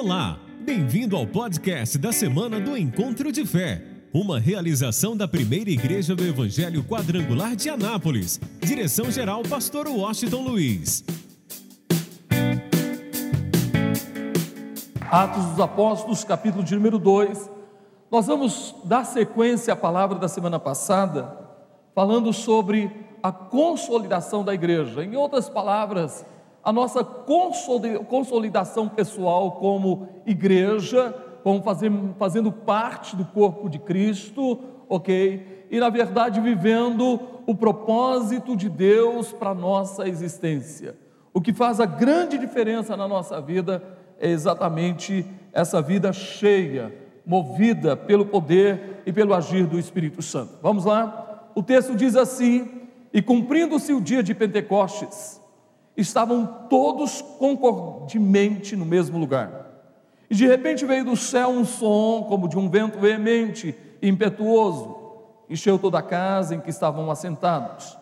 Olá, bem-vindo ao podcast da semana do Encontro de Fé, uma realização da primeira igreja do Evangelho Quadrangular de Anápolis. Direção-geral, Pastor Washington Luiz. Atos dos Apóstolos, capítulo de número 2. Nós vamos dar sequência à palavra da semana passada, falando sobre a consolidação da igreja. Em outras palavras, a nossa consolidação pessoal como igreja, como fazer, fazendo parte do corpo de Cristo, ok? E na verdade vivendo o propósito de Deus para a nossa existência. O que faz a grande diferença na nossa vida é exatamente essa vida cheia, movida pelo poder e pelo agir do Espírito Santo. Vamos lá? O texto diz assim: E cumprindo-se o dia de Pentecostes, estavam todos concordemente no mesmo lugar. E de repente veio do céu um som como de um vento veemente e impetuoso, encheu toda a casa em que estavam assentados.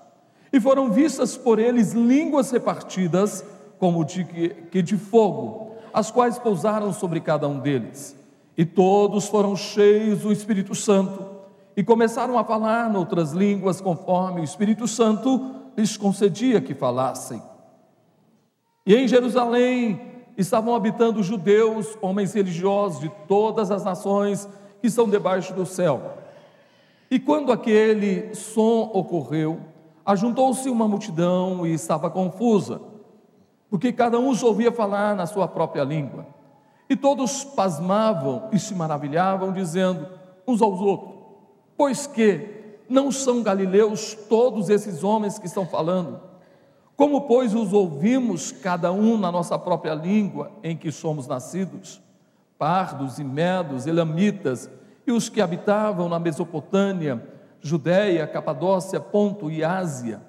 E foram vistas por eles línguas repartidas, como de, que de fogo, as quais pousaram sobre cada um deles. E todos foram cheios do Espírito Santo e começaram a falar noutras línguas, conforme o Espírito Santo lhes concedia que falassem. E em Jerusalém estavam habitando judeus, homens religiosos de todas as nações que estão debaixo do céu. E quando aquele som ocorreu, ajuntou-se uma multidão e estava confusa, porque cada um os ouvia falar na sua própria língua. E todos pasmavam e se maravilhavam, dizendo uns aos outros: Pois que não são galileus todos esses homens que estão falando? Como, pois, os ouvimos cada um na nossa própria língua em que somos nascidos? Pardos e medos, elamitas e os que habitavam na Mesopotâmia, Judéia, Capadócia, Ponto e Ásia,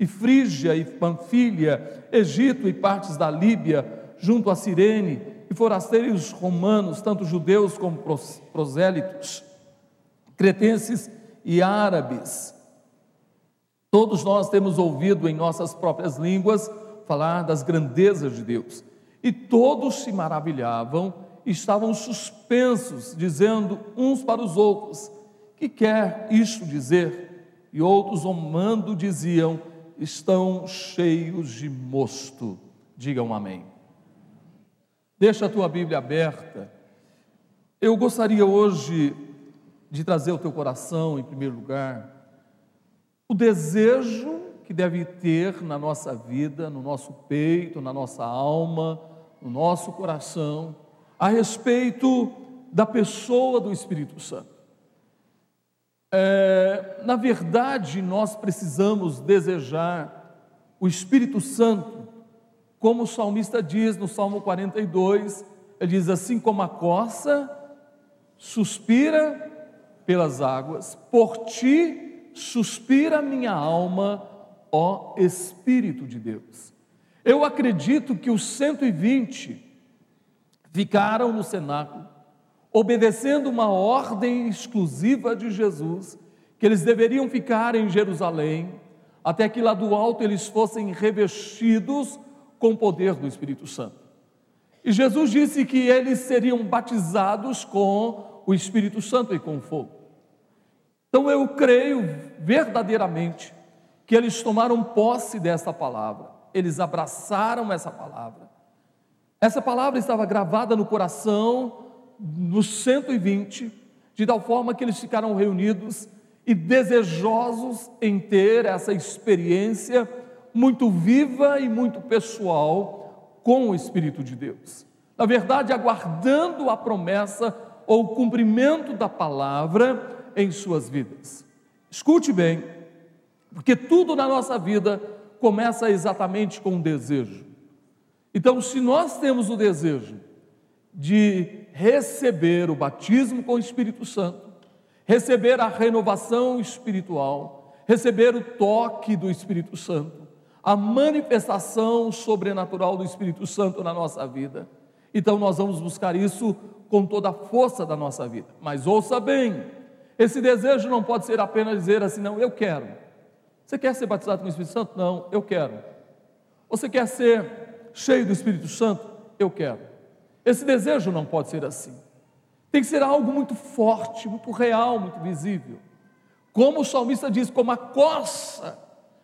e Frígia e Panfilha, Egito e partes da Líbia, junto a Cirene, e forasteiros romanos, tanto judeus como prosélitos, cretenses e árabes, Todos nós temos ouvido em nossas próprias línguas falar das grandezas de Deus. E todos se maravilhavam, estavam suspensos, dizendo uns para os outros: Que quer isto dizer? E outros, zombando, diziam: Estão cheios de mosto. Digam amém. Deixa a tua Bíblia aberta. Eu gostaria hoje de trazer ao teu coração, em primeiro lugar, o desejo que deve ter na nossa vida, no nosso peito, na nossa alma, no nosso coração, a respeito da pessoa do Espírito Santo. É, na verdade, nós precisamos desejar o Espírito Santo, como o salmista diz no Salmo 42, ele diz assim: como a coça suspira pelas águas, por ti suspira minha alma, ó Espírito de Deus. Eu acredito que os 120 ficaram no cenáculo, obedecendo uma ordem exclusiva de Jesus, que eles deveriam ficar em Jerusalém, até que lá do alto eles fossem revestidos com o poder do Espírito Santo. E Jesus disse que eles seriam batizados com o Espírito Santo e com fogo. Então eu creio verdadeiramente que eles tomaram posse dessa palavra, eles abraçaram essa palavra. Essa palavra estava gravada no coração dos 120, de tal forma que eles ficaram reunidos e desejosos em ter essa experiência muito viva e muito pessoal com o Espírito de Deus. Na verdade, aguardando a promessa ou o cumprimento da palavra em suas vidas. Escute bem, porque tudo na nossa vida começa exatamente com um desejo. Então, se nós temos o desejo de receber o batismo com o Espírito Santo, receber a renovação espiritual, receber o toque do Espírito Santo, a manifestação sobrenatural do Espírito Santo na nossa vida, então nós vamos buscar isso com toda a força da nossa vida. Mas ouça bem, esse desejo não pode ser apenas dizer assim, não, eu quero. Você quer ser batizado com o Espírito Santo? Não, eu quero. Você quer ser cheio do Espírito Santo? Eu quero. Esse desejo não pode ser assim. Tem que ser algo muito forte, muito real, muito visível. Como o salmista diz, como a coça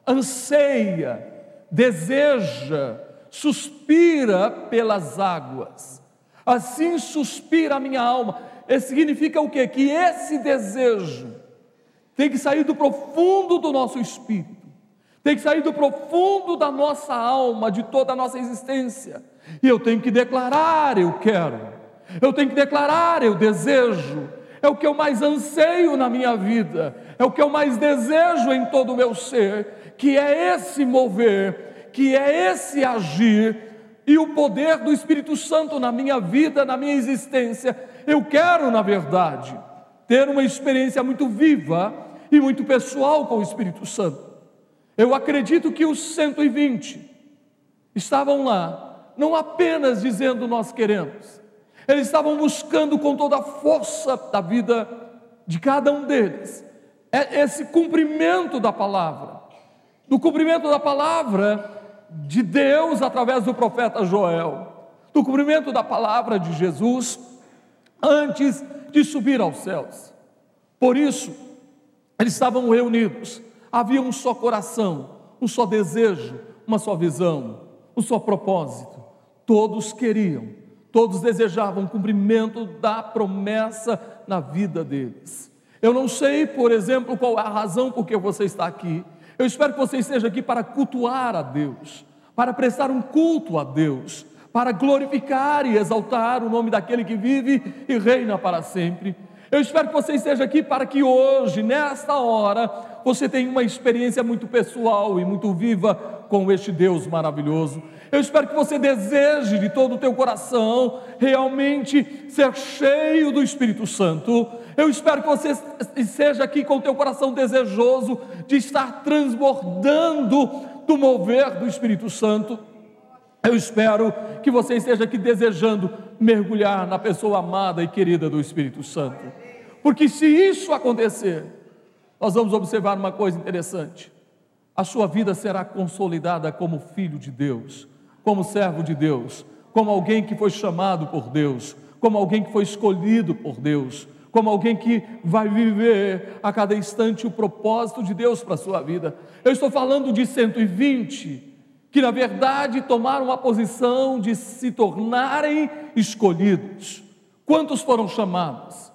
anseia, deseja, suspira pelas águas. Assim suspira a minha alma. Isso significa o quê? Que esse desejo tem que sair do profundo do nosso espírito, tem que sair do profundo da nossa alma, de toda a nossa existência. E eu tenho que declarar: eu quero, eu tenho que declarar: eu desejo, é o que eu mais anseio na minha vida, é o que eu mais desejo em todo o meu ser, que é esse mover, que é esse agir e o poder do Espírito Santo na minha vida, na minha existência. Eu quero, na verdade, ter uma experiência muito viva e muito pessoal com o Espírito Santo. Eu acredito que os 120 estavam lá, não apenas dizendo nós queremos, eles estavam buscando com toda a força da vida de cada um deles, é esse cumprimento da palavra, do cumprimento da palavra de Deus através do profeta Joel, do cumprimento da palavra de Jesus antes de subir aos céus. Por isso, eles estavam reunidos, havia um só coração, um só desejo, uma só visão, um só propósito. Todos queriam, todos desejavam o cumprimento da promessa na vida deles. Eu não sei, por exemplo, qual é a razão por que você está aqui. Eu espero que você esteja aqui para cultuar a Deus, para prestar um culto a Deus, para glorificar e exaltar o nome daquele que vive e reina para sempre. Eu espero que você esteja aqui para que hoje, nesta hora, você tenha uma experiência muito pessoal e muito viva com este Deus maravilhoso. Eu espero que você deseje de todo o teu coração realmente ser cheio do Espírito Santo. Eu espero que você esteja aqui com o teu coração desejoso de estar transbordando do mover do Espírito Santo. Eu espero que você esteja aqui desejando mergulhar na pessoa amada e querida do Espírito Santo. Porque se isso acontecer, nós vamos observar uma coisa interessante. A sua vida será consolidada como filho de Deus, como servo de Deus, como alguém que foi chamado por Deus, como alguém que foi escolhido por Deus, como alguém que vai viver a cada instante o propósito de Deus para a sua vida. Eu estou falando de 120 que na verdade tomaram a posição de se tornarem escolhidos. Quantos foram chamados?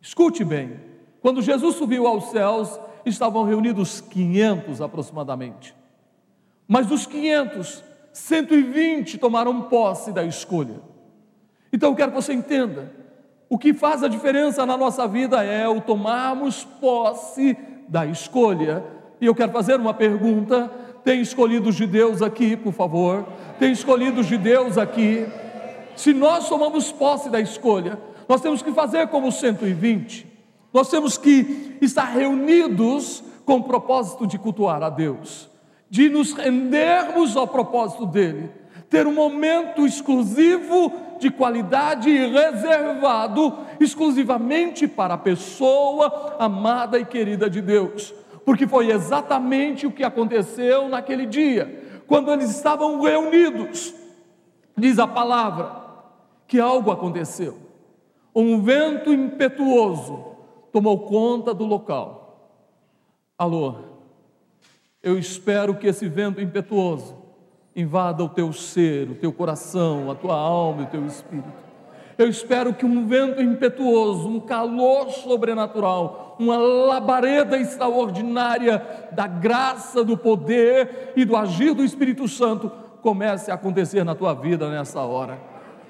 Escute bem: quando Jesus subiu aos céus, estavam reunidos 500 aproximadamente. Mas dos 500, 120 tomaram posse da escolha. Então eu quero que você entenda: o que faz a diferença na nossa vida é o tomarmos posse da escolha. E eu quero fazer uma pergunta tem escolhido os judeus aqui, por favor. Tem escolhido os judeus aqui. Se nós tomamos posse da escolha, nós temos que fazer como 120. Nós temos que estar reunidos com o propósito de cultuar a Deus, de nos rendermos ao propósito dele, ter um momento exclusivo de qualidade e reservado exclusivamente para a pessoa amada e querida de Deus porque foi exatamente o que aconteceu naquele dia, quando eles estavam reunidos. Diz a palavra que algo aconteceu. Um vento impetuoso tomou conta do local. Alô, eu espero que esse vento impetuoso invada o teu ser, o teu coração, a tua alma e o teu espírito eu espero que um vento impetuoso, um calor sobrenatural, uma labareda extraordinária da graça, do poder e do agir do Espírito Santo comece a acontecer na tua vida nessa hora.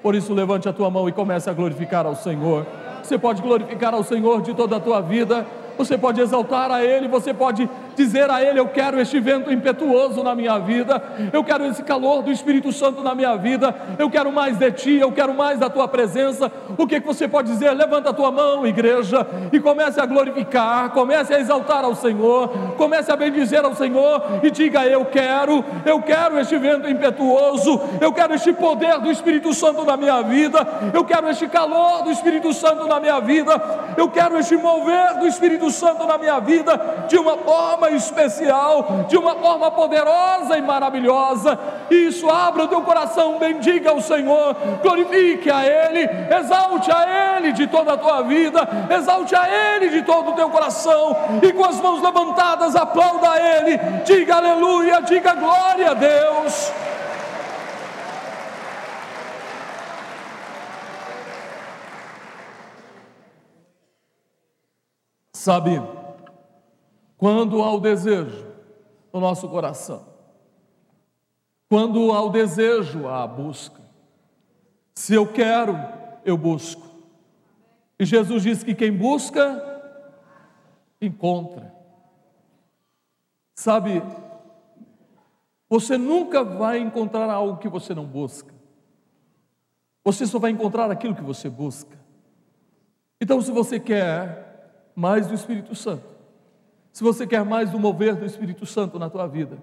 Por isso, levante a tua mão e comece a glorificar ao Senhor. Você pode glorificar ao Senhor de toda a tua vida você pode exaltar a Ele, você pode dizer a Ele: Eu quero este vento impetuoso na minha vida, eu quero esse calor do Espírito Santo na minha vida, eu quero mais de Ti, eu quero mais da Tua presença. O que, que você pode dizer? Levanta a tua mão, igreja, e comece a glorificar, comece a exaltar ao Senhor, comece a bendizer ao Senhor e diga: Eu quero, eu quero este vento impetuoso, eu quero este poder do Espírito Santo na minha vida, eu quero este calor do Espírito Santo na minha vida, eu quero este mover do Espírito Santo na minha vida de uma forma especial, de uma forma poderosa e maravilhosa. Isso abra o teu coração, bendiga o Senhor, glorifique a Ele, exalte a Ele de toda a tua vida, exalte a Ele de todo o teu coração, e com as mãos levantadas, aplauda a Ele, diga aleluia, diga glória a Deus. Sabe, quando há o desejo no nosso coração, quando há o desejo, há a busca. Se eu quero, eu busco. E Jesus diz que quem busca, encontra. Sabe, você nunca vai encontrar algo que você não busca. Você só vai encontrar aquilo que você busca. Então, se você quer mais do Espírito Santo, se você quer mais do mover do Espírito Santo na tua vida,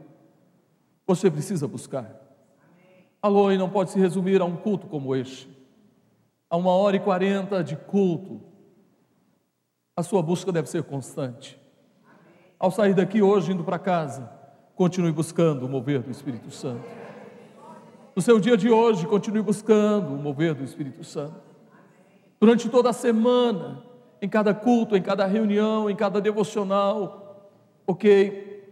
você precisa buscar. Alô, e não pode se resumir a um culto como este, a uma hora e quarenta de culto. A sua busca deve ser constante. Ao sair daqui hoje, indo para casa, continue buscando o mover do Espírito Santo. No seu dia de hoje, continue buscando o mover do Espírito Santo. Durante toda a semana, em cada culto, em cada reunião, em cada devocional, ok?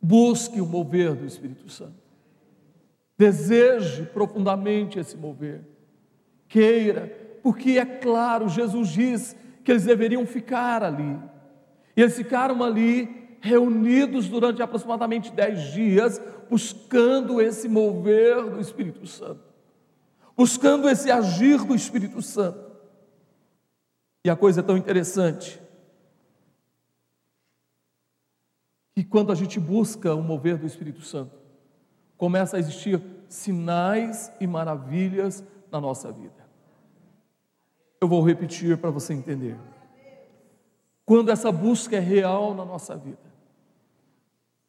Busque o mover do Espírito Santo. Deseje profundamente esse mover. Queira, porque é claro, Jesus diz que eles deveriam ficar ali. E eles ficaram ali, reunidos durante aproximadamente dez dias, buscando esse mover do Espírito Santo, buscando esse agir do Espírito Santo. E a coisa é tão interessante que quando a gente busca o mover do Espírito Santo, começa a existir sinais e maravilhas na nossa vida. Eu vou repetir para você entender. Quando essa busca é real na nossa vida,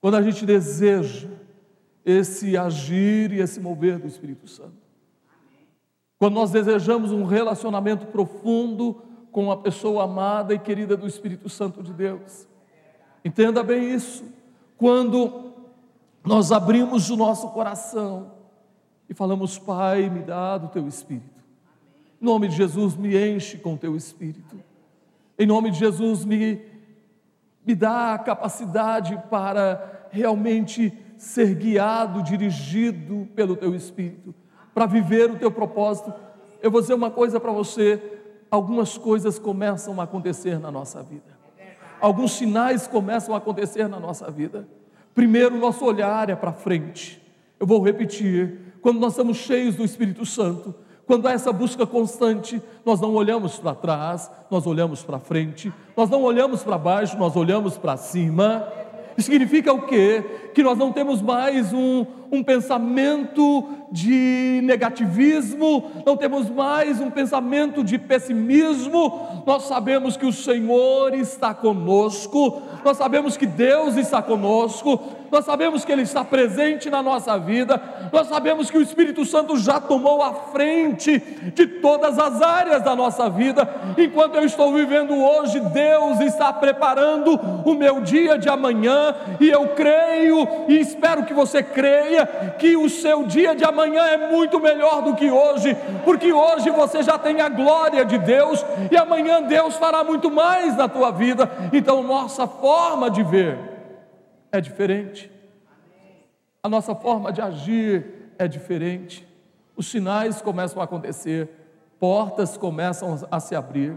quando a gente deseja esse agir e esse mover do Espírito Santo, quando nós desejamos um relacionamento profundo com a pessoa amada e querida do Espírito Santo de Deus. Entenda bem isso. Quando nós abrimos o nosso coração e falamos, Pai, me dá do teu Espírito. Em nome de Jesus, me enche com teu Espírito. Em nome de Jesus, me, me dá a capacidade para realmente ser guiado, dirigido pelo teu Espírito, para viver o teu propósito. Eu vou dizer uma coisa para você: algumas coisas começam a acontecer na nossa vida. Alguns sinais começam a acontecer na nossa vida. Primeiro, nosso olhar é para frente. Eu vou repetir: quando nós estamos cheios do Espírito Santo, quando há essa busca constante, nós não olhamos para trás, nós olhamos para frente, nós não olhamos para baixo, nós olhamos para cima. Isso significa o quê? Que nós não temos mais um, um pensamento de negativismo, não temos mais um pensamento de pessimismo, nós sabemos que o Senhor está conosco, nós sabemos que Deus está conosco, nós sabemos que Ele está presente na nossa vida, nós sabemos que o Espírito Santo já tomou a frente de todas as áreas da nossa vida. Enquanto eu estou vivendo hoje, Deus está preparando o meu dia de amanhã, e eu creio e espero que você creia que o seu dia de amanhã é muito melhor do que hoje, porque hoje você já tem a glória de Deus e amanhã Deus fará muito mais na tua vida. Então, nossa forma de ver é diferente. A nossa forma de agir é diferente. Os sinais começam a acontecer, portas começam a se abrir,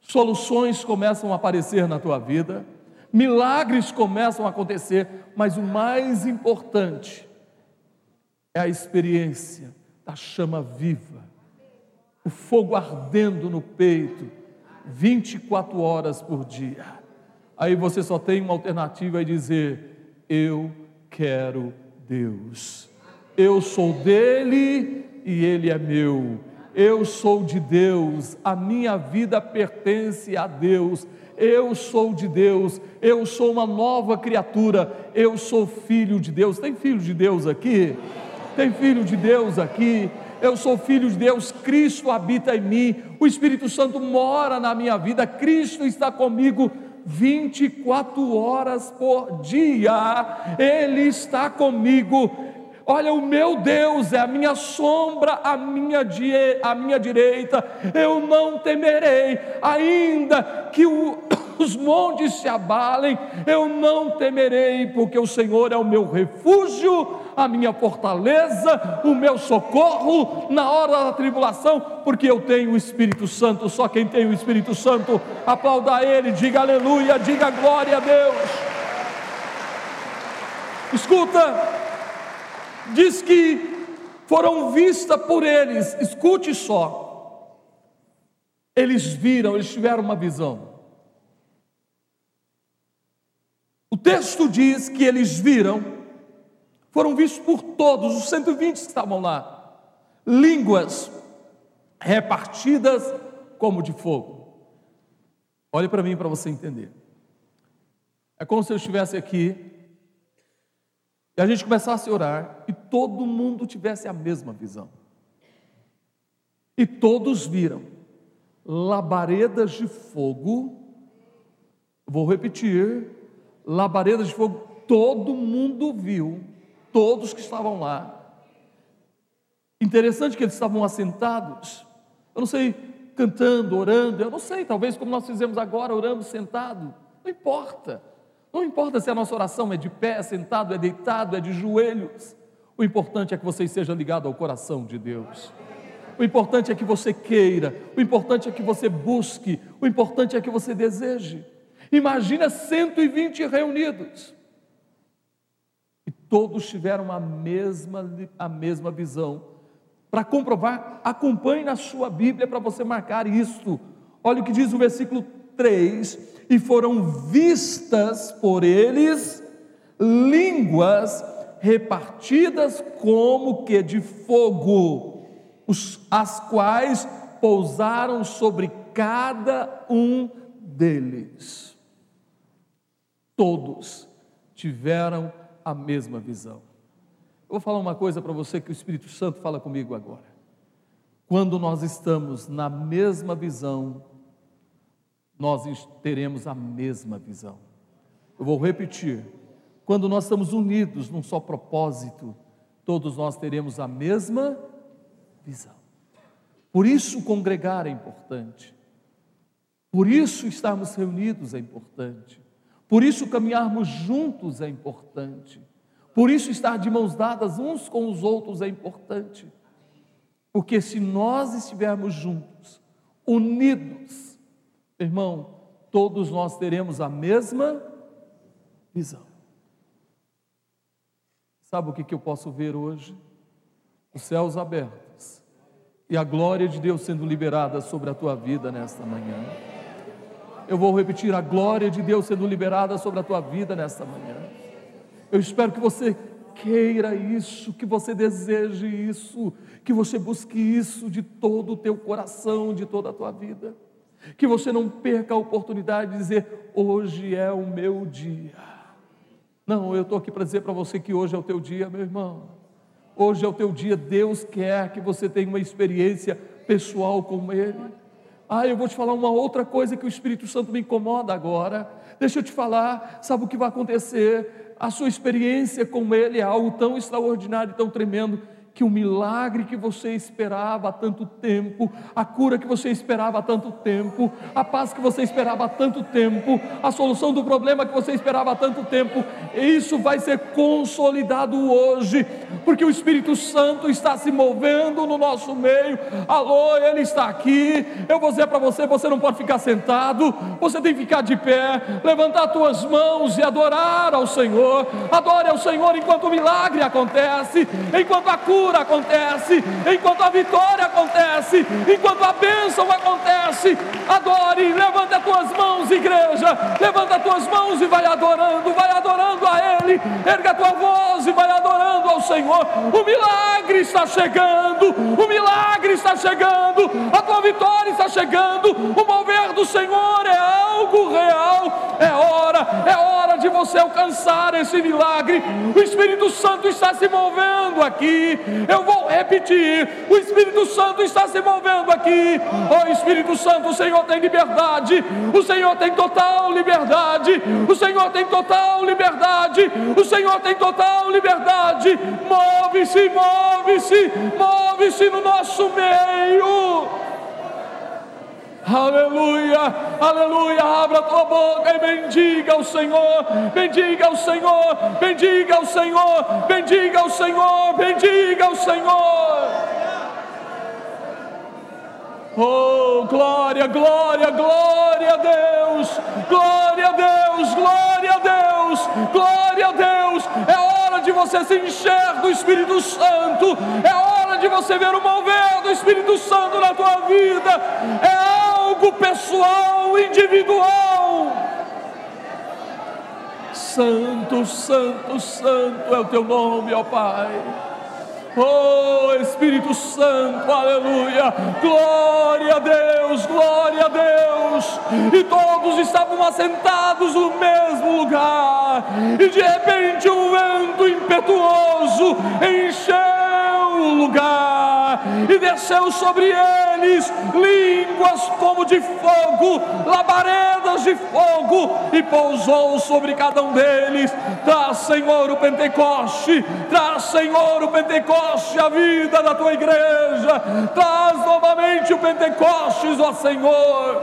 soluções começam a aparecer na tua vida, milagres começam a acontecer, mas o mais importante é a experiência da chama viva, o fogo ardendo no peito, 24 horas por dia aí você só tem uma alternativa e dizer: Eu quero Deus. Eu sou dele e ele é meu. Eu sou de Deus, a minha vida pertence a Deus. Eu sou de Deus, eu sou uma nova criatura, eu sou filho de Deus. Tem filho de Deus aqui? Tem filho de Deus aqui? Eu sou filho de Deus, Cristo habita em mim, o Espírito Santo mora na minha vida, Cristo está comigo 24 horas por dia, Ele está comigo. Olha, o meu Deus é a minha sombra, a minha, a minha direita, eu não temerei, ainda que o, os montes se abalem, eu não temerei, porque o Senhor é o meu refúgio, a minha fortaleza, o meu socorro na hora da tribulação, porque eu tenho o Espírito Santo. Só quem tem o Espírito Santo, aplauda Ele, diga aleluia, diga glória a Deus. Escuta, diz que foram vistas por eles, escute só. Eles viram, eles tiveram uma visão. O texto diz que eles viram, foram vistos por todos, os 120 que estavam lá, línguas repartidas como de fogo. Olhe para mim para você entender. É como se eu estivesse aqui e a gente começasse a orar e todo mundo tivesse a mesma visão. E todos viram labaredas de fogo. Vou repetir: labaredas de fogo, todo mundo viu, todos que estavam lá. Interessante que eles estavam assentados, eu não sei, cantando, orando, eu não sei, talvez como nós fizemos agora, orando sentado, não importa. Não importa se a nossa oração é de pé, é sentado, é deitado, é de joelhos. O importante é que você esteja ligado ao coração de Deus. O importante é que você queira, o importante é que você busque, o importante é que você deseje. Imagina 120 reunidos. E todos tiveram a mesma, a mesma visão. Para comprovar, acompanhe na sua Bíblia para você marcar isto. Olha o que diz o versículo 3: E foram vistas por eles línguas repartidas como que de fogo, as quais pousaram sobre cada um deles todos tiveram a mesma visão. Eu vou falar uma coisa para você que o Espírito Santo fala comigo agora. Quando nós estamos na mesma visão, nós teremos a mesma visão. Eu vou repetir. Quando nós estamos unidos num só propósito, todos nós teremos a mesma visão. Por isso, congregar é importante. Por isso, estarmos reunidos é importante. Por isso, caminharmos juntos é importante. Por isso, estar de mãos dadas uns com os outros é importante. Porque se nós estivermos juntos, unidos, irmão, todos nós teremos a mesma visão. Sabe o que, que eu posso ver hoje? Os céus abertos e a glória de Deus sendo liberada sobre a tua vida nesta manhã. Eu vou repetir: a glória de Deus sendo liberada sobre a tua vida nesta manhã. Eu espero que você queira isso, que você deseje isso, que você busque isso de todo o teu coração, de toda a tua vida. Que você não perca a oportunidade de dizer: hoje é o meu dia. Não, eu estou aqui para dizer para você que hoje é o teu dia, meu irmão. Hoje é o teu dia. Deus quer que você tenha uma experiência pessoal com Ele. Ah, eu vou te falar uma outra coisa que o Espírito Santo me incomoda agora. Deixa eu te falar, sabe o que vai acontecer? A sua experiência com Ele é algo tão extraordinário, tão tremendo, que o milagre que você esperava há tanto tempo, a cura que você esperava há tanto tempo, a paz que você esperava há tanto tempo, a solução do problema que você esperava há tanto tempo, isso vai ser consolidado hoje, porque o Espírito Santo está se movendo no nosso meio. Alô, ele está aqui. Eu vou dizer para você, você não pode ficar sentado, você tem que ficar de pé, levantar as tuas mãos e adorar ao Senhor. Adore ao Senhor enquanto o milagre acontece, enquanto a cura acontece, enquanto a vitória acontece, enquanto a bênção acontece. Adore, levanta as tuas mãos, igreja, levanta as tuas mãos e vai adorando, vai adorando a Ele, erga tua voz e vai adorando ao Senhor. O milagre está chegando, o milagre está chegando, a tua vitória está chegando. O mover do Senhor é algo real. É hora, é hora de você alcançar esse milagre. O Espírito Santo está se movendo aqui. Eu vou repetir: o Espírito Santo está se movendo aqui. Oh Espírito Santo, o Senhor tem liberdade, o Senhor tem total liberdade, o Senhor tem total liberdade, o Senhor tem total liberdade. Move-se, move-se, move-se no nosso meio. Aleluia, aleluia. Abra tua boca e bendiga o Senhor, bendiga o Senhor, bendiga o Senhor, bendiga o Senhor, bendiga o Senhor. Oh, glória, glória, glória a Deus, glória a Deus, glória a Deus, glória a Deus. É hora de você se encher do Espírito Santo, é hora de você ver o mover do Espírito Santo na tua vida, é algo pessoal, individual. Santo, Santo, Santo é o teu nome, ó Pai. Oh Espírito Santo, aleluia, glória a Deus, glória a Deus. E todos estavam assentados no mesmo lugar, e de repente um vento impetuoso encheu o lugar, e desceu sobre eles línguas como de fogo, labaredas de fogo, e pousou sobre cada um deles. Traz, Senhor, o Pentecoste, traz, Senhor, o Pentecoste Pentecoste a vida da tua igreja. Traz novamente o Pentecostes, ó Senhor.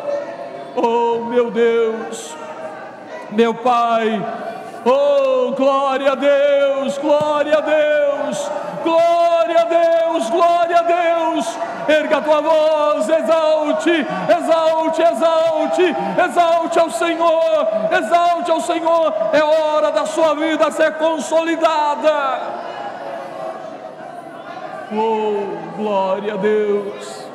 Oh, meu Deus, meu Pai. Oh, glória a Deus, glória a Deus, glória a Deus, glória a Deus. Erga a tua voz, exalte, exalte, exalte, exalte ao Senhor, exalte ao Senhor. É hora da sua vida ser consolidada. Oh, glória a Deus.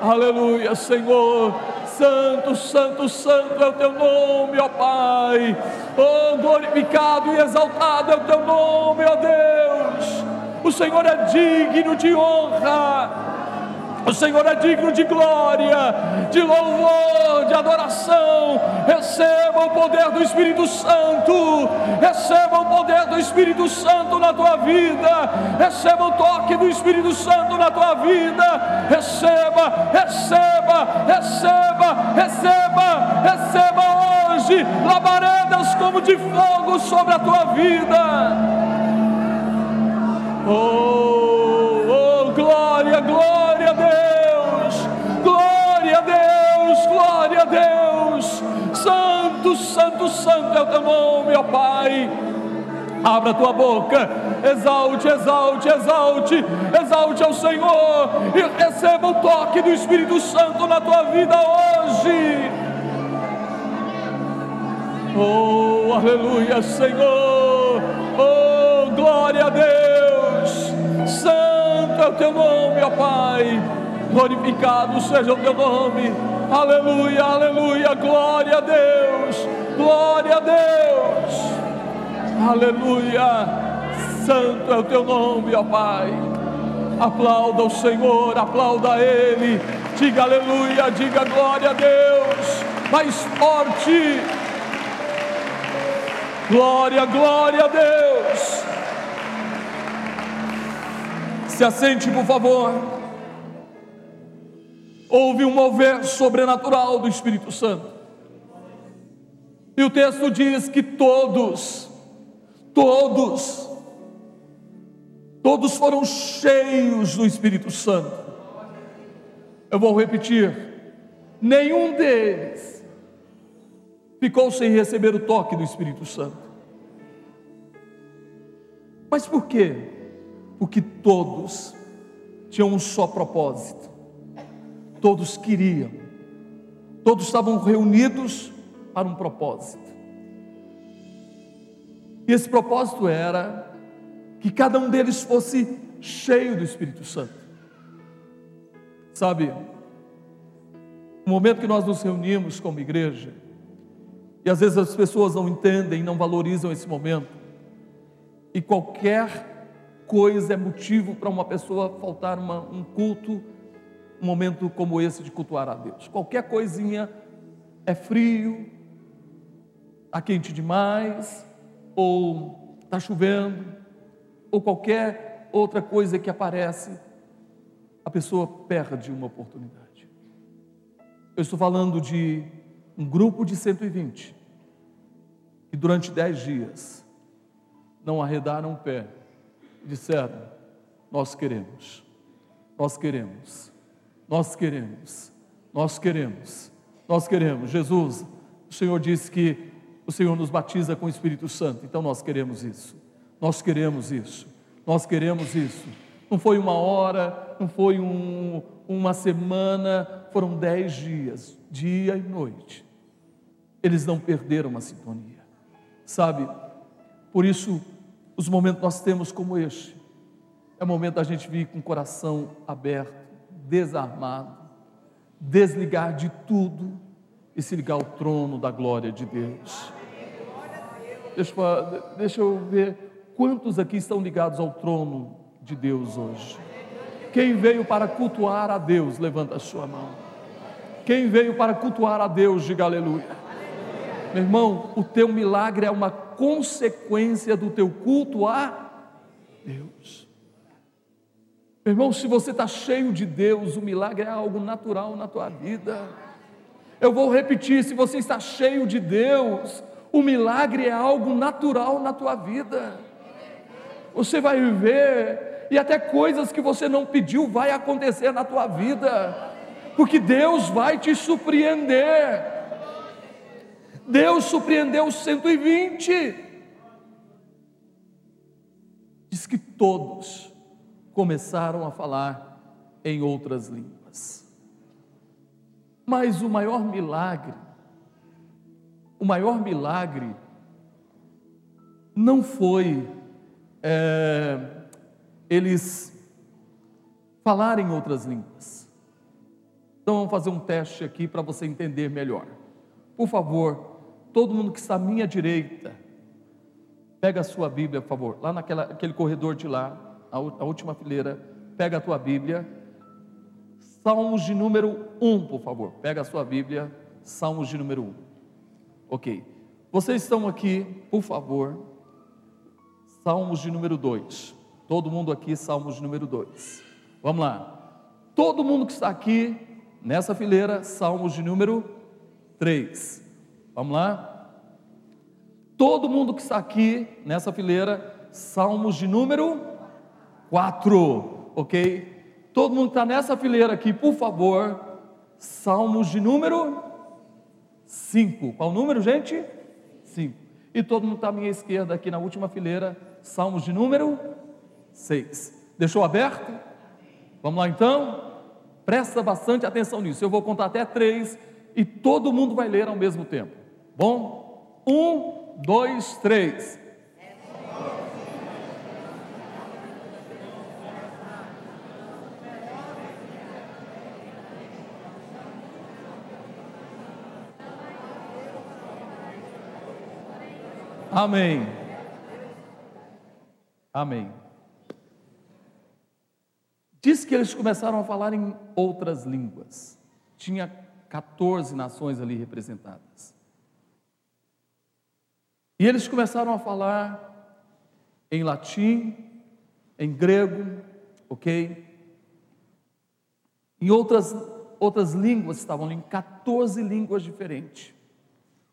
Aleluia, Senhor. Santo, santo, santo é o teu nome, ó Pai. Oh, glorificado e exaltado é o teu nome, ó Deus. O Senhor é digno de honra. O Senhor é digno de glória, de louvor, de adoração. Receba o poder do Espírito Santo. Receba o poder do Espírito Santo na tua vida. Receba o toque do Espírito Santo na tua vida. Receba, receba, receba, receba, receba hoje labaredas como de fogo sobre a tua vida. Oh, oh glória, glória a Deus, glória a Deus, glória a Deus. Santo, santo, santo é o teu nome, ó Pai. Abra tua boca, exalte, exalte, exalte, exalte ao Senhor e receba o toque do Espírito Santo na tua vida hoje. Oh, aleluia, Senhor. É o teu nome, ó Pai. Glorificado seja o teu nome. Aleluia, aleluia. Glória a Deus. Glória a Deus. Aleluia. Santo é o teu nome, ó Pai. Aplauda o Senhor, aplauda Ele. Diga aleluia, diga glória a Deus. Mais forte. Glória, glória a Deus. Se assente, por favor. Houve um mover sobrenatural do Espírito Santo. E o texto diz que todos, todos, todos foram cheios do Espírito Santo. Eu vou repetir: nenhum deles ficou sem receber o toque do Espírito Santo. Mas por quê? Porque todos tinham um só propósito, todos queriam, todos estavam reunidos para um propósito. E esse propósito era que cada um deles fosse cheio do Espírito Santo. Sabe, no momento que nós nos reunimos como igreja, e às vezes as pessoas não entendem, não valorizam esse momento, e qualquer coisa é motivo para uma pessoa faltar uma, um culto, um momento como esse de cultuar a Deus. Qualquer coisinha é frio, está quente demais, ou está chovendo, ou qualquer outra coisa que aparece, a pessoa perde uma oportunidade. Eu estou falando de um grupo de 120 que durante dez dias não arredaram o pé disseram: Nós queremos, nós queremos, nós queremos, nós queremos, nós queremos. Jesus, o Senhor disse que o Senhor nos batiza com o Espírito Santo, então nós queremos isso, nós queremos isso, nós queremos isso. Não foi uma hora, não foi um, uma semana, foram dez dias, dia e noite. Eles não perderam a sintonia, sabe? Por isso, os momentos que nós temos como este, é o momento da gente vir com o coração aberto, desarmado, desligar de tudo e se ligar ao trono da glória de Deus. Deixa, deixa eu ver quantos aqui estão ligados ao trono de Deus hoje. Quem veio para cultuar a Deus, levanta a sua mão. Quem veio para cultuar a Deus, diga aleluia. Meu irmão, o teu milagre é uma consequência do teu culto a Deus. Meu irmão, se você está cheio de Deus, o milagre é algo natural na tua vida. Eu vou repetir: se você está cheio de Deus, o milagre é algo natural na tua vida. Você vai viver e até coisas que você não pediu vai acontecer na tua vida, porque Deus vai te surpreender. Deus surpreendeu os 120. Diz que todos começaram a falar em outras línguas. Mas o maior milagre, o maior milagre, não foi é, eles falarem outras línguas. Então vamos fazer um teste aqui para você entender melhor. Por favor, todo mundo que está à minha direita, pega a sua Bíblia, por favor, lá naquele corredor de lá, a, última fileira, pega a tua Bíblia, Salmos de número 1, por favor, pega a sua Bíblia, Salmos de número 1. Ok, vocês estão aqui, por favor, Salmos de número 2. Todo mundo aqui, Salmos de número 2. Vamos lá. Todo mundo que está aqui nessa fileira, Salmos de número 3. Vamos lá? Todo mundo que está aqui nessa fileira, Salmos de número 4, ok? Todo mundo que está nessa fileira aqui, por favor, Salmos de número 5. Qual número, gente? 5. E todo mundo está à minha esquerda aqui na última fileira, Salmos de número 6. Deixou aberto? Vamos lá então? Presta bastante atenção nisso. Eu vou contar até três e todo mundo vai ler ao mesmo tempo. Bom? Um, dois, três. Amém. Amém. Diz que eles começaram a falar em outras línguas. Tinha 14 nações ali representadas. E eles começaram a falar em latim, em grego, ok? Em outras, outras línguas, estavam em 14 línguas diferentes.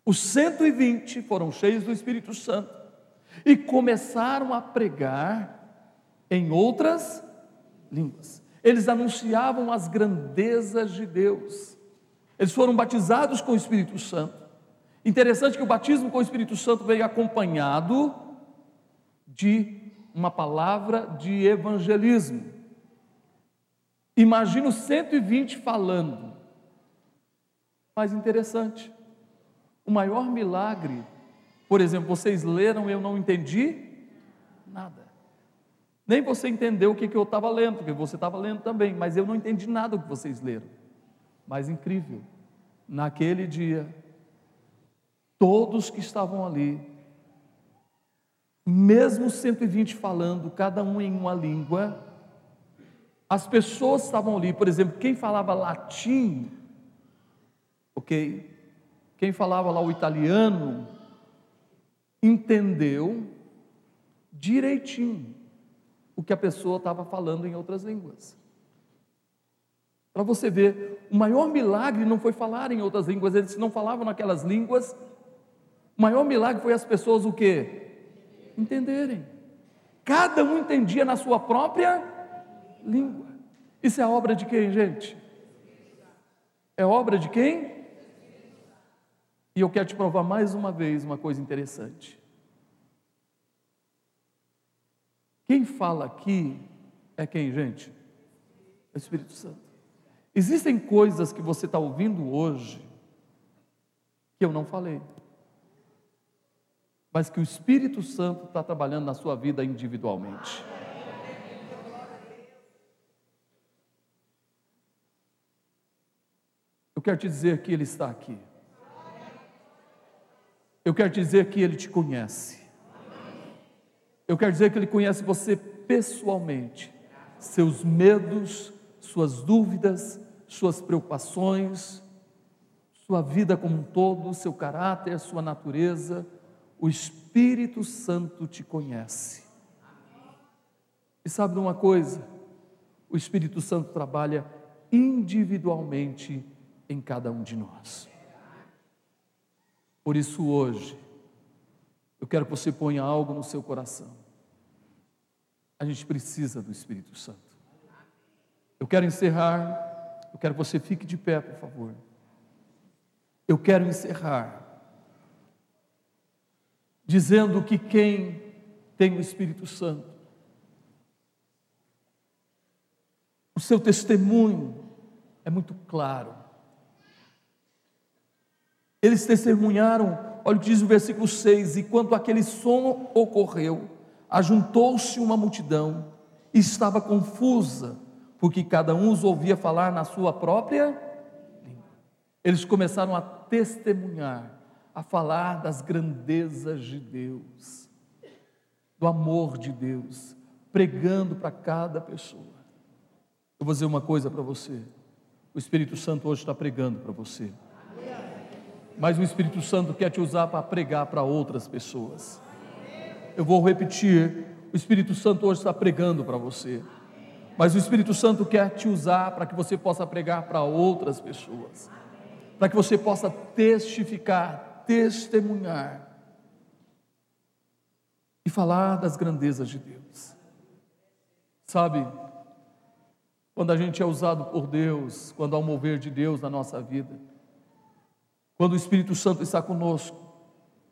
Os 120 foram cheios do Espírito Santo e começaram a pregar em outras línguas. Eles anunciavam as grandezas de Deus. Eles foram batizados com o Espírito Santo. Interessante que o batismo com o Espírito Santo veio acompanhado de uma palavra de evangelismo. Imagina os 120 falando. Mais interessante, o maior milagre, por exemplo, vocês leram, eu não entendi nada. Nem você entendeu o que, que eu estava lendo, porque você estava lendo também, mas eu não entendi nada do que vocês leram. Mas incrível, naquele dia, Todos que estavam ali mesmo 120 falando, cada um em uma língua, as pessoas estavam ali, por exemplo, quem falava latim, ok? Quem falava lá o italiano, entendeu direitinho o que a pessoa estava falando em outras línguas. Para você ver, o maior milagre não foi falar em outras línguas, eles não falavam naquelas línguas. O maior milagre foi as pessoas o quê? Entenderem. Cada um entendia na sua própria língua. Isso é obra de quem, gente? É obra de quem? E eu quero te provar mais uma vez uma coisa interessante. Quem fala aqui é quem, gente? É o Espírito Santo. Existem coisas que você está ouvindo hoje que eu não falei, mas que o Espírito Santo está trabalhando na sua vida individualmente. Eu quero te dizer que Ele está aqui. Eu quero te dizer que Ele te conhece. Eu quero dizer que Ele conhece você pessoalmente, seus medos, suas dúvidas, suas preocupações, sua vida como um todo, seu caráter, sua natureza, o Espírito Santo te conhece. E sabe de uma coisa? O Espírito Santo trabalha individualmente em cada um de nós. Por isso, hoje, eu quero que você ponha algo no seu coração. A gente precisa do Espírito Santo. Eu quero encerrar eu quero que você fique de pé, por favor. Eu quero encerrar dizendo que quem tem o Espírito Santo, o seu testemunho é muito claro. Eles testemunharam, olha o que diz o versículo 6: E quando aquele som ocorreu, ajuntou-se uma multidão e estava confusa porque cada um os ouvia falar na sua própria língua. Eles começaram a testemunhar, a falar das grandezas de Deus, do amor de Deus, pregando para cada pessoa. Eu vou dizer uma coisa para você: o Espírito Santo hoje está pregando para você, mas o Espírito Santo quer te usar para pregar para outras pessoas. Eu vou repetir: o Espírito Santo hoje está pregando para você. Mas o Espírito Santo quer te usar para que você possa pregar para outras pessoas, para que você possa testificar, testemunhar e falar das grandezas de Deus. Sabe, quando a gente é usado por Deus, quando há um mover de Deus na nossa vida, quando o Espírito Santo está conosco,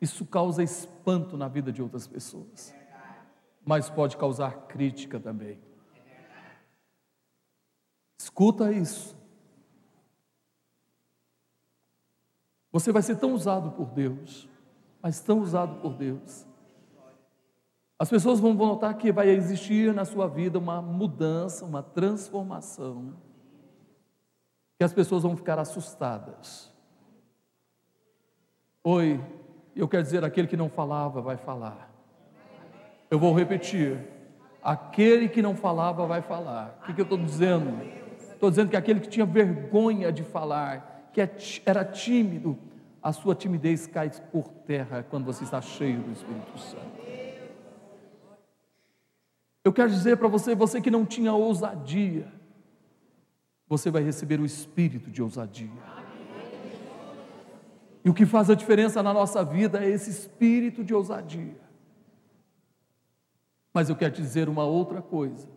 isso causa espanto na vida de outras pessoas, mas pode causar crítica também. Escuta isso. Você vai ser tão usado por Deus, mas tão usado por Deus. As pessoas vão notar que vai existir na sua vida uma mudança, uma transformação, que as pessoas vão ficar assustadas. Oi, eu quero dizer, aquele que não falava vai falar. Eu vou repetir: aquele que não falava vai falar. O que, que eu estou dizendo? Estou dizendo que aquele que tinha vergonha de falar, que é era tímido, a sua timidez cai por terra quando você está cheio do Espírito Santo. Eu quero dizer para você, você que não tinha ousadia, você vai receber o espírito de ousadia. E o que faz a diferença na nossa vida é esse espírito de ousadia. Mas eu quero te dizer uma outra coisa.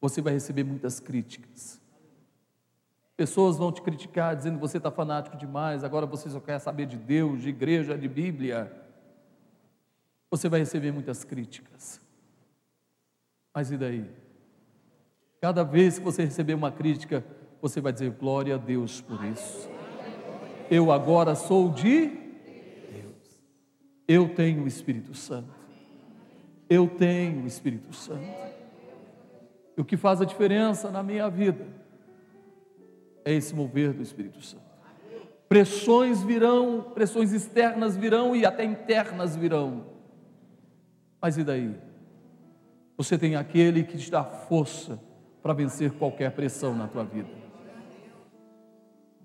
Você vai receber muitas críticas. Pessoas vão te criticar dizendo que você está fanático demais, agora você só quer saber de Deus, de igreja, de Bíblia. Você vai receber muitas críticas. Mas e daí? Cada vez que você receber uma crítica, você vai dizer glória a Deus por isso. Eu agora sou de Deus. Eu tenho o Espírito Santo. Eu tenho o Espírito Santo. E o que faz a diferença na minha vida é esse mover do Espírito Santo. Pressões virão, pressões externas virão e até internas virão. Mas e daí? Você tem aquele que te dá força para vencer qualquer pressão na tua vida.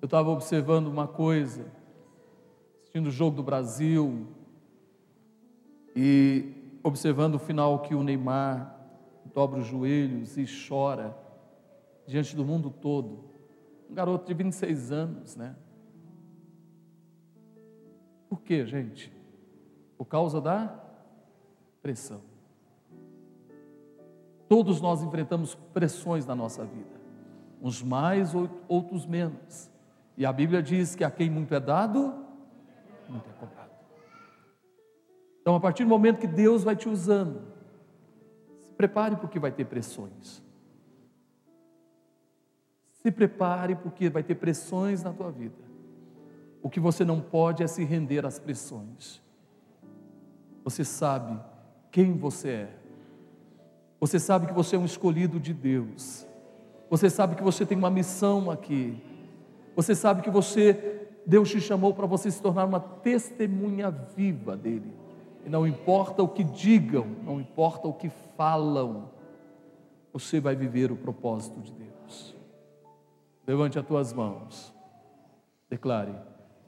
Eu estava observando uma coisa, assistindo o jogo do Brasil e observando o final que o Neymar dobra os joelhos e chora diante do mundo todo. Um garoto de 26 anos, né? Por quê, gente? Por causa da pressão. Todos nós enfrentamos pressões na nossa vida, uns mais, outros menos. E a Bíblia diz que a quem muito é dado, muito é cobrado. Então, a partir do momento que Deus vai te usando, se prepare porque vai ter pressões. Se prepare porque vai ter pressões na tua vida. O que você não pode é se render às pressões. Você sabe quem você é. Você sabe que você é um escolhido de Deus. Você sabe que você tem uma missão aqui. Você sabe que você, Deus te chamou para você se tornar uma testemunha viva dele. E não importa o que digam, não importa o que falam, você vai viver o propósito de Deus. Levante as tuas mãos. Declare: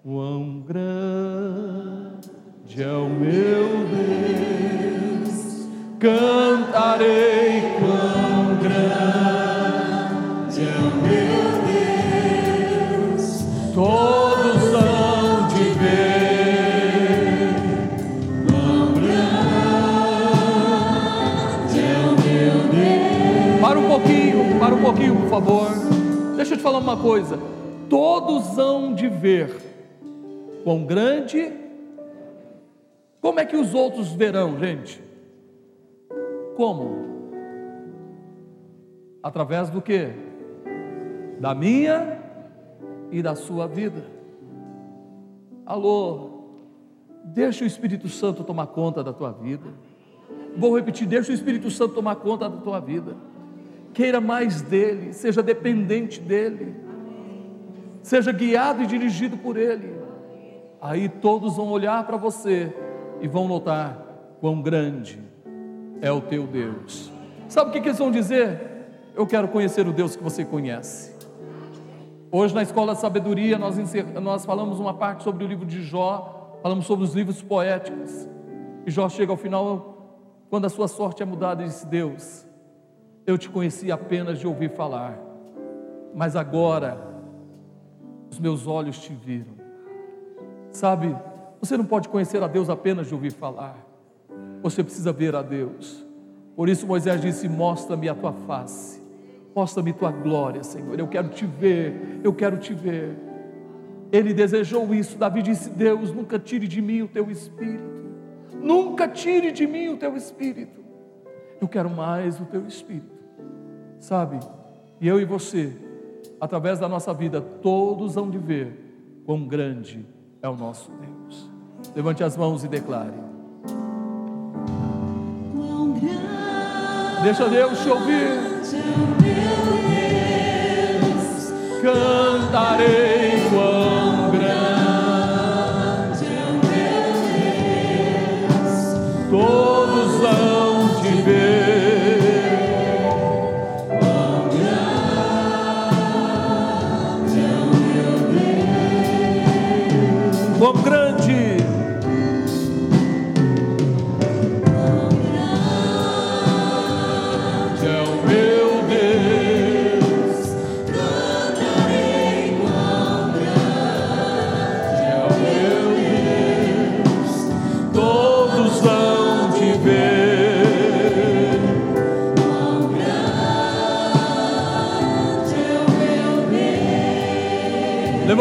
Quão grande é o meu Deus, cantarei quão grande é o meu Deus. Todos hão de ver quão grande é o meu Deus. Para um pouquinho, para um pouquinho, por favor. Deixa eu te falar uma coisa. Todos hão de ver quão grande. Como é que os outros verão, gente? Como? Através do que? Da minha e da sua vida. Alô, deixa o Espírito Santo tomar conta da tua vida. Vou repetir: deixa o Espírito Santo tomar conta da tua vida. Queira mais dele, seja dependente dele, seja guiado e dirigido por ele. Aí todos vão olhar para você e vão notar quão grande é o teu Deus. Sabe o que, eles vão dizer? Eu quero conhecer o Deus que você conhece. Hoje na escola de sabedoria nós, nós falamos uma parte sobre o livro de Jó, falamos sobre os livros poéticos. E Jó chega ao final, quando a sua sorte é mudada, e disse: Deus, eu te conheci apenas de ouvir falar, mas agora os meus olhos te viram. Sabe, você não pode conhecer a Deus apenas de ouvir falar, você precisa ver a Deus. Por isso Moisés disse: Mostra-me a tua face, mostra-me tua glória, Senhor. Eu quero te ver, eu quero te ver. Ele desejou isso. Davi disse: Deus, nunca tire de mim o teu espírito, nunca tire de mim o teu espírito. Eu quero mais o teu espírito, sabe? E eu e você, através da nossa vida, todos vão de ver quão grande é o nosso Deus. Levante as mãos e declare. Deixa Deus te ouvir.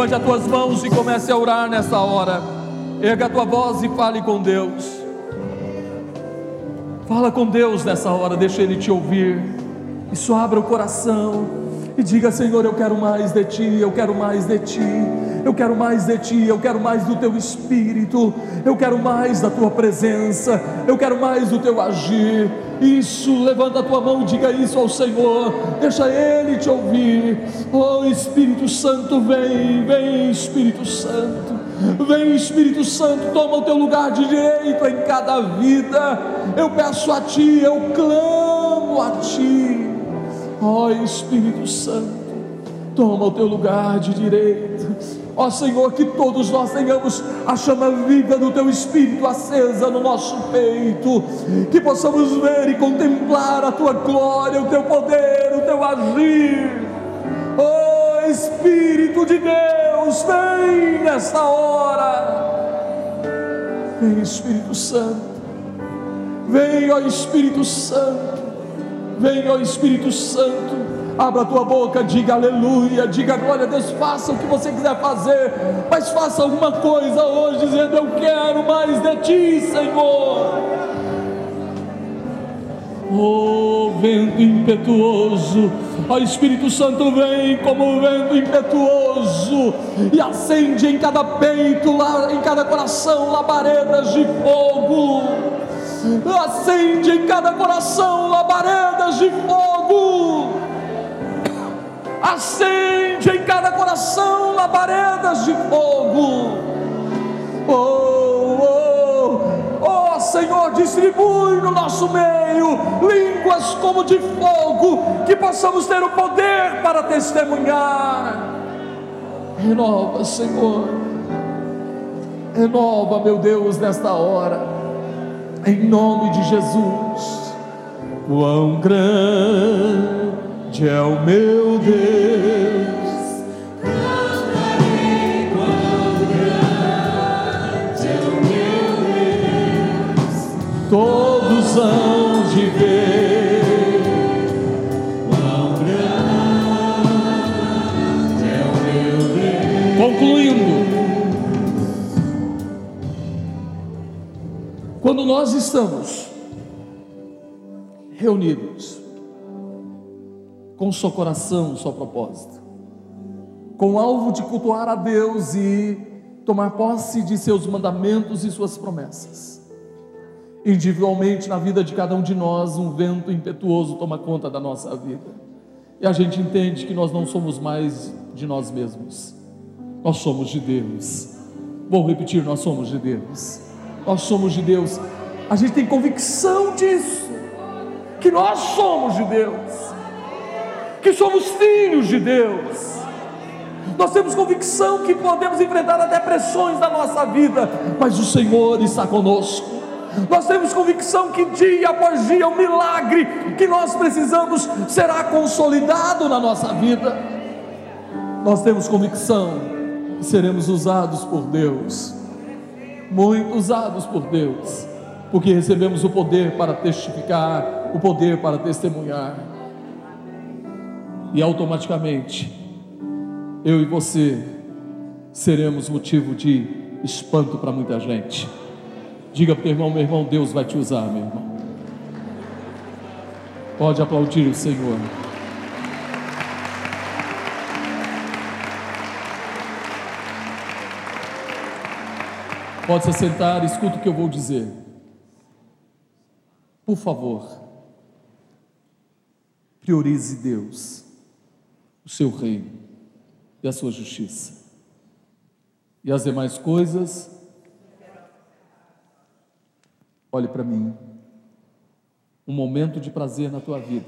Levante as tuas mãos e comece a orar nessa hora. Erga a tua voz e fale com Deus. Fala com Deus nessa hora, deixa Ele te ouvir. E só abra o coração e diga: Senhor, eu quero mais de Ti, eu quero mais de Ti, eu quero mais de Ti, eu quero mais do Teu Espírito, eu quero mais da Tua presença, eu quero mais do Teu agir. Isso, levanta a tua mão e diga isso ao Senhor, deixa Ele te ouvir. Oh Espírito Santo, vem, vem Espírito Santo, vem Espírito Santo, toma o teu lugar de direito em cada vida, eu peço a Ti, eu clamo a Ti, ó Espírito Santo, toma o Teu lugar de direito. Ó Senhor, que todos nós tenhamos a chama viva do Teu Espírito acesa no nosso peito, que possamos ver e contemplar a Tua glória, o Teu poder, o Teu agir. Oh Espírito de Deus, vem nesta hora. Vem Espírito Santo. Vem, ó Espírito Santo. Vem, ó Espírito Santo. Abra a tua boca, diga aleluia, diga glória a Deus, faça o que você quiser fazer, mas faça alguma coisa hoje, dizendo: Eu quero mais de ti, Senhor. Oh, vento impetuoso, ó Espírito Santo vem como vento impetuoso e acende em cada peito, em cada coração, labaredas de fogo. Acende em cada coração labaredas de fogo. Acende em cada coração labaredas de fogo. Oh, oh, oh, Senhor, distribui no nosso meio línguas como de fogo, que possamos ter o poder para testemunhar. Renova, Senhor. Renova, meu Deus, nesta hora. Em nome de Jesus. Quão grande é o meu Deus. Cantarei quão grande é o meu Deus. Todos hão de ver. Quão grande é o meu Deus. Concluindo, quando nós estamos reunidos, com só coração, só propósito, com o alvo de cultuar a Deus e tomar posse de seus mandamentos e suas promessas. Individualmente, na vida de cada um de nós, um vento impetuoso toma conta da nossa vida. E a gente entende que nós não somos mais de nós mesmos, nós somos de Deus. Vou repetir: nós somos de Deus. Nós somos de Deus. A gente tem convicção disso, que nós somos de Deus, que somos filhos de Deus. Nós temos convicção que podemos enfrentar até pressões da nossa vida, mas o Senhor está conosco. Nós temos convicção que dia após dia o milagre que nós precisamos será consolidado na nossa vida. Nós temos convicção que seremos usados por Deus, muito usados por Deus, porque recebemos o poder para testificar, o poder para testemunhar. E automaticamente, eu e você seremos motivo de espanto para muita gente. Diga para o irmão, meu irmão, Deus vai te usar, meu irmão. Pode aplaudir o Senhor. Pode se sentar, escuta o que eu vou dizer. Por favor, priorize Deus, o seu reino e a sua justiça. E as demais coisas, olhe para mim, um momento de prazer na tua vida.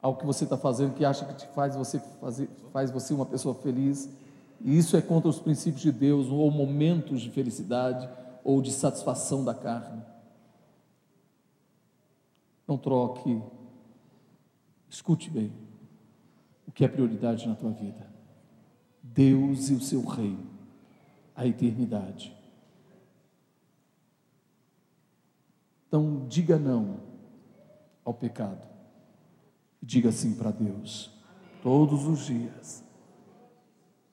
Algo que você está fazendo que acha que te faz você, fazer, faz você uma pessoa feliz, e isso é contra os princípios de Deus, ou momentos de felicidade, ou de satisfação da carne. Não troque, escute bem, o que é prioridade na tua vida: Deus e o seu reino, a eternidade. Então, diga não ao pecado, diga sim para Deus, todos os dias.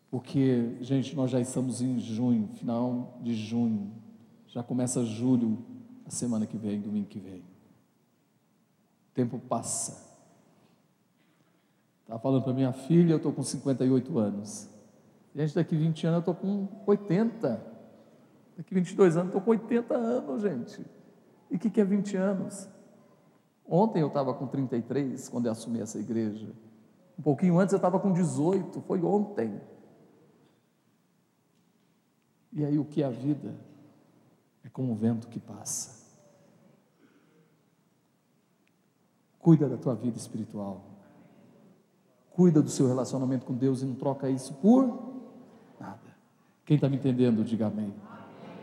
Porque, gente, nós já estamos em junho, final de junho. Já começa julho, a semana que vem, domingo que vem. O tempo passa. Estava falando para minha filha, eu estou com 58 anos. Gente, daqui 20 anos eu estou com 80. Daqui 22 anos eu estou com 80 anos, gente. E o que, que é 20 anos? Ontem eu estava com 33, quando eu assumi essa igreja. Um pouquinho antes eu estava com 18, foi ontem. E aí o que é a vida? É como o vento que passa. Cuida da tua vida espiritual. Cuida do seu relacionamento com Deus e não troca isso por nada. Quem está me entendendo, diga amém.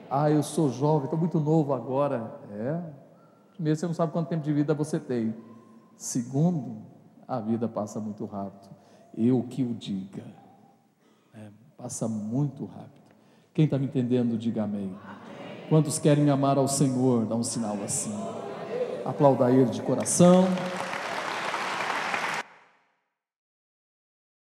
Ah, eu sou jovem, estou muito novo agora. É. Primeiro, você não sabe quanto tempo de vida você tem. Segundo, a vida passa muito rápido. Eu que o diga. É, passa muito rápido. Quem está me entendendo, diga amém. Quantos querem amar ao Senhor? Dá um sinal assim. Aplauda Ele de coração.